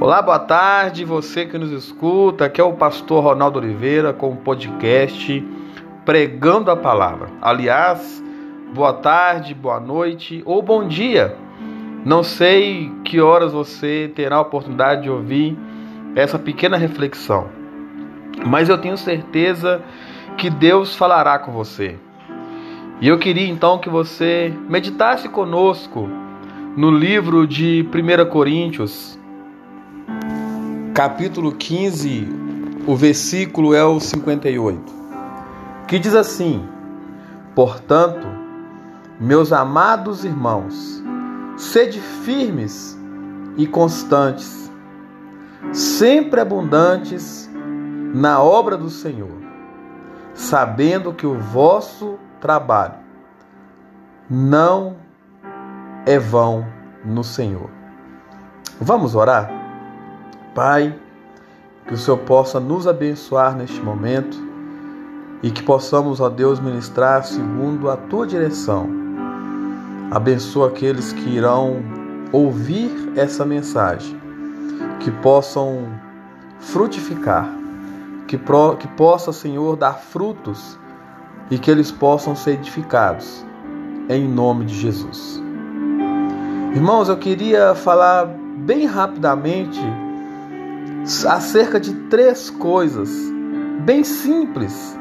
Olá, boa tarde, você que nos escuta. Aqui é o pastor Ronaldo Oliveira com o podcast Pregando a Palavra. Aliás, boa tarde, boa noite ou bom dia. Não sei que horas você terá a oportunidade de ouvir essa pequena reflexão, mas eu tenho certeza que Deus falará com você. E eu queria então que você meditasse conosco no livro de 1 Coríntios, capítulo 15, o versículo é o 58, que diz assim: Portanto, meus amados irmãos, sede firmes e constantes, sempre abundantes na obra do Senhor, sabendo que o vosso trabalho não é vão no Senhor. Vamos orar? Pai, que o Senhor possa nos abençoar neste momento e que possamos, ó Deus, ministrar segundo a tua direção. Abençoa aqueles que irão ouvir essa mensagem, que possam frutificar, que, pro, que possa, Senhor, dar frutos e que eles possam ser edificados, em nome de Jesus. Irmãos, eu queria falar bem rapidamente acerca de três coisas bem simples,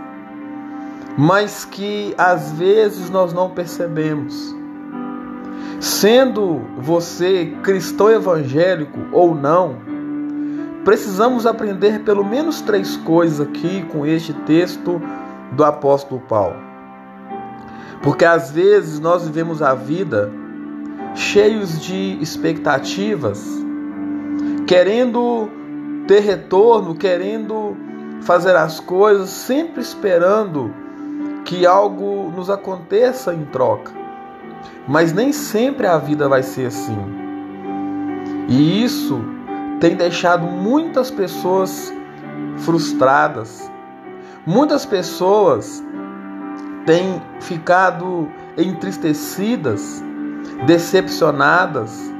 mas que às vezes nós não percebemos. Sendo você cristão evangélico ou não, precisamos aprender pelo menos três coisas aqui com este texto do apóstolo Paulo. Porque às vezes nós vivemos a vida cheios de expectativas, querendo ter retorno, querendo fazer as coisas, sempre esperando que algo nos aconteça em troca. Mas nem sempre a vida vai ser assim. E isso tem deixado muitas pessoas frustradas. Muitas pessoas têm ficado entristecidas, decepcionadas,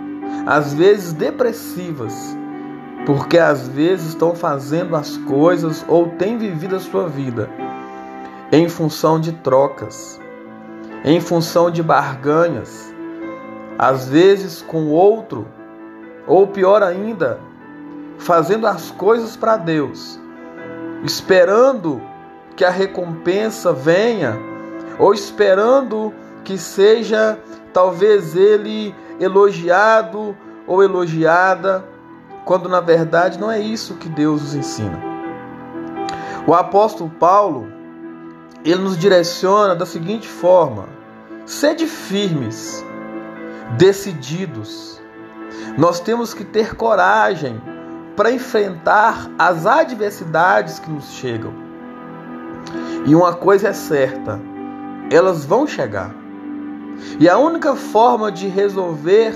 às vezes depressivas porque às vezes estão fazendo as coisas ou têm vivido a sua vida em função de trocas, em função de barganhas, às vezes com outro, ou pior ainda, fazendo as coisas para Deus, esperando que a recompensa venha, ou esperando que seja talvez ele elogiado ou elogiada quando na verdade não é isso que Deus nos ensina. O apóstolo Paulo, ele nos direciona da seguinte forma: sede firmes, decididos. Nós temos que ter coragem para enfrentar as adversidades que nos chegam. E uma coisa é certa, elas vão chegar. E a única forma de resolver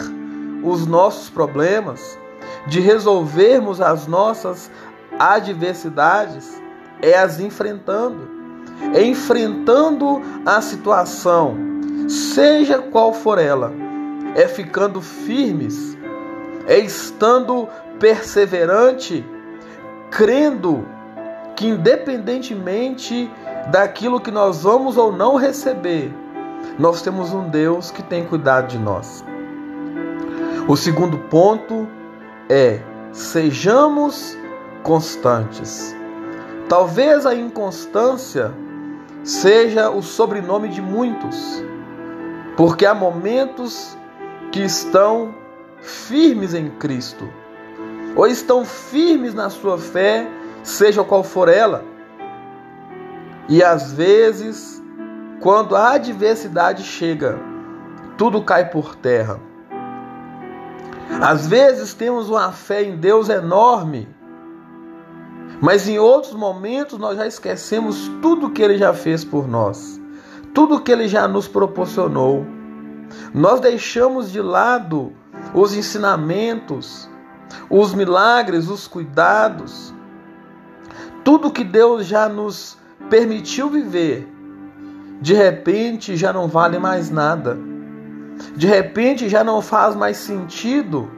os nossos problemas de resolvermos as nossas adversidades é as enfrentando. É enfrentando a situação, seja qual for ela, é ficando firmes, é estando perseverante, crendo que independentemente daquilo que nós vamos ou não receber, nós temos um Deus que tem cuidado de nós. O segundo ponto é sejamos constantes. Talvez a inconstância seja o sobrenome de muitos, porque há momentos que estão firmes em Cristo, ou estão firmes na sua fé, seja qual for ela. E às vezes, quando a adversidade chega, tudo cai por terra. Às vezes temos uma fé em Deus enorme, mas em outros momentos nós já esquecemos tudo que Ele já fez por nós, tudo que Ele já nos proporcionou. Nós deixamos de lado os ensinamentos, os milagres, os cuidados, tudo que Deus já nos permitiu viver, de repente já não vale mais nada de repente já não faz mais sentido.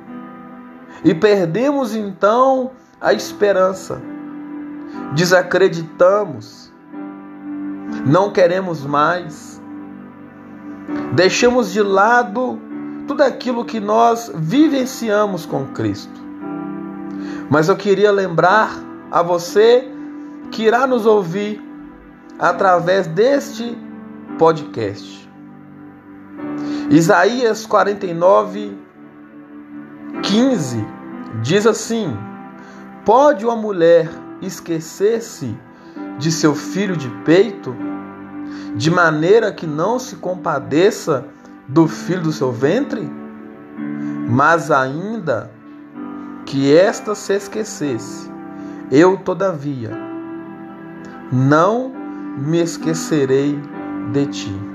E perdemos então a esperança. Desacreditamos. Não queremos mais. Deixamos de lado tudo aquilo que nós vivenciamos com Cristo. Mas eu queria lembrar a você que irá nos ouvir através deste podcast. Isaías 49, 15 diz assim: Pode uma mulher esquecer-se de seu filho de peito, de maneira que não se compadeça do filho do seu ventre? Mas ainda que esta se esquecesse, eu, todavia, não me esquecerei de ti.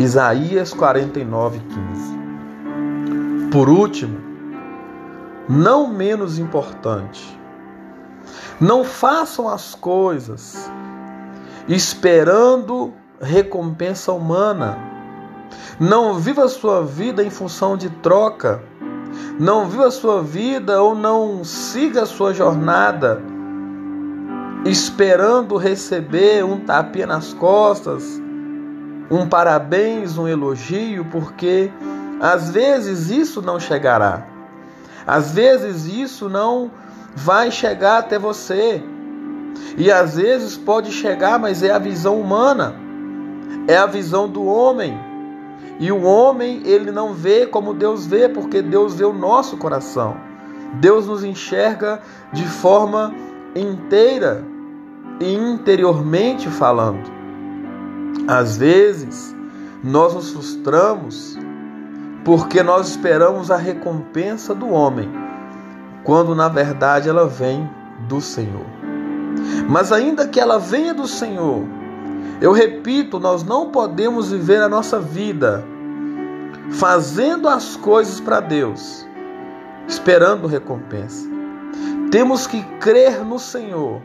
Isaías 49, 15. Por último, não menos importante, não façam as coisas esperando recompensa humana. Não viva a sua vida em função de troca. Não viva a sua vida ou não siga a sua jornada esperando receber um tapinha nas costas, um parabéns, um elogio, porque às vezes isso não chegará. Às vezes isso não vai chegar até você. E às vezes pode chegar, mas é a visão humana. É a visão do homem. E o homem, ele não vê como Deus vê, porque Deus vê o nosso coração. Deus nos enxerga de forma inteira e interiormente falando. Às vezes, nós nos frustramos porque nós esperamos a recompensa do homem, quando na verdade ela vem do Senhor. Mas ainda que ela venha do Senhor, eu repito, nós não podemos viver a nossa vida fazendo as coisas para Deus, esperando recompensa. Temos que crer no Senhor,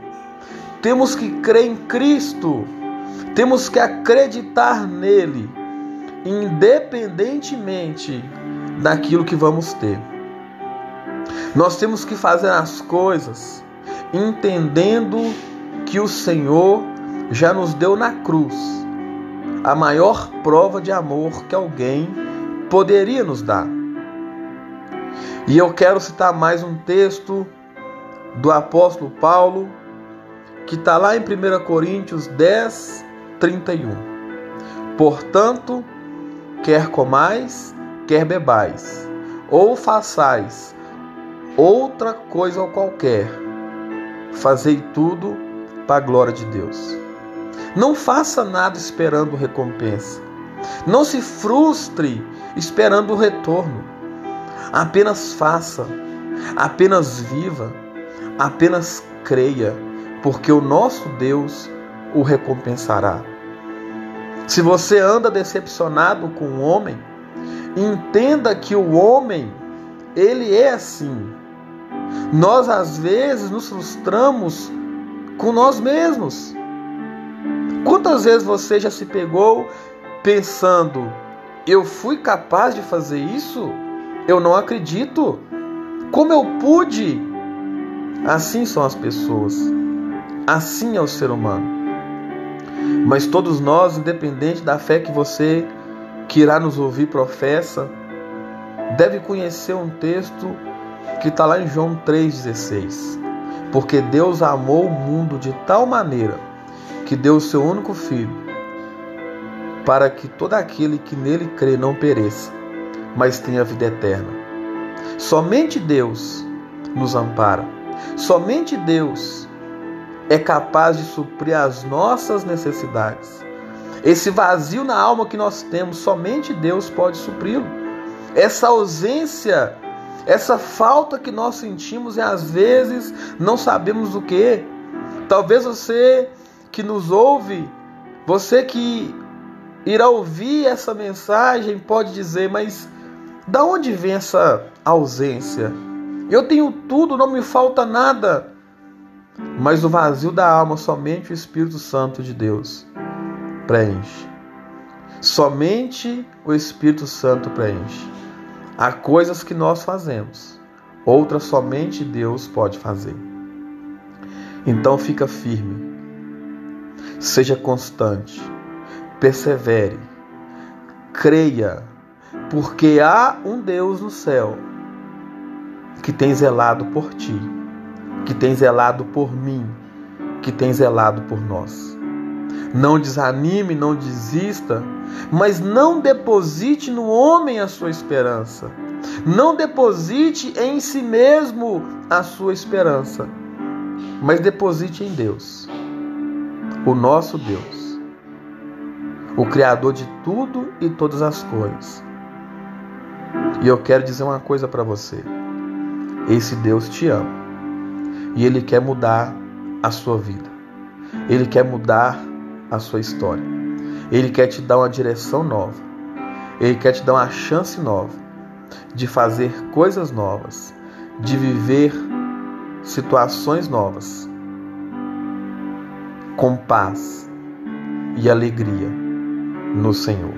temos que crer em Cristo, temos que acreditar nele, independentemente daquilo que vamos ter. Nós temos que fazer as coisas entendendo que o Senhor já nos deu na cruz a maior prova de amor que alguém poderia nos dar. E eu quero citar mais um texto do apóstolo Paulo, que está lá em 1 Coríntios 10, 31. Portanto, quer comais, quer bebais, ou façais outra coisa qualquer, fazei tudo para a glória de Deus. Não faça nada esperando recompensa. Não se frustre esperando o retorno. Apenas faça, apenas viva, apenas creia, porque o nosso Deus o recompensará. Se você anda decepcionado com o homem, entenda que o homem, ele é assim. Nós às vezes nos frustramos com nós mesmos. Quantas vezes você já se pegou pensando, eu fui capaz de fazer isso? Eu não acredito. Como eu pude? Assim são as pessoas. Assim é o ser humano. Mas todos nós, independente da fé que você que irá nos ouvir professa, deve conhecer um texto que está lá em João 3,16. Porque Deus amou o mundo de tal maneira que deu o seu único filho, para que todo aquele que nele crê não pereça, mas tenha vida eterna. Somente Deus nos ampara. Somente Deus é capaz de suprir as nossas necessidades. Esse vazio na alma que nós temos, somente Deus pode supri-lo. Essa ausência, essa falta que nós sentimos e às vezes não sabemos o que. Talvez você que nos ouve, você que irá ouvir essa mensagem, pode dizer, mas da onde vem essa ausência? Eu tenho tudo, não me falta nada. Mas o vazio da alma somente o Espírito Santo de Deus preenche. Somente o Espírito Santo preenche. Há coisas que nós fazemos, outras somente Deus pode fazer. Então fica firme, seja constante, persevere, creia, porque há um Deus no céu que tem zelado por ti, que tem zelado por mim, que tem zelado por nós. Não desanime, não desista, mas não deposite no homem a sua esperança. Não deposite em si mesmo a sua esperança, mas deposite em Deus, o nosso Deus, o Criador de tudo e todas as coisas. E eu quero dizer uma coisa para você: esse Deus te ama e Ele quer mudar a sua vida, Ele quer mudar a sua história, Ele quer te dar uma direção nova, Ele quer te dar uma chance nova de fazer coisas novas, de viver situações novas, com paz e alegria no Senhor.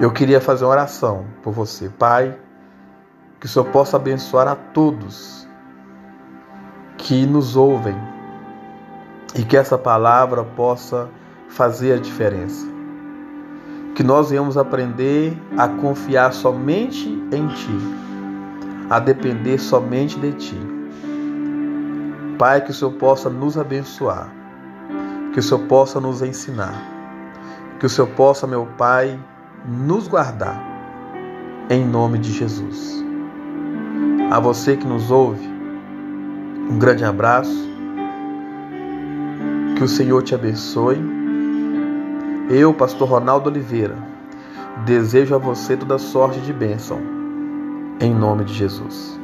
Eu queria fazer uma oração por você, Pai, que o Senhor possa abençoar a todos que nos ouvem e que essa palavra possa fazer a diferença. Que nós venhamos aprender a confiar somente em Ti a depender somente de Ti. Pai, que o Senhor possa nos abençoar, que o Senhor possa nos ensinar, que o Senhor possa, meu Pai, nos guardar, em nome de Jesus. A você que nos ouve, um grande abraço, que o Senhor te abençoe. Eu, Pastor Ronaldo Oliveira, desejo a você toda sorte de bênção em nome de Jesus.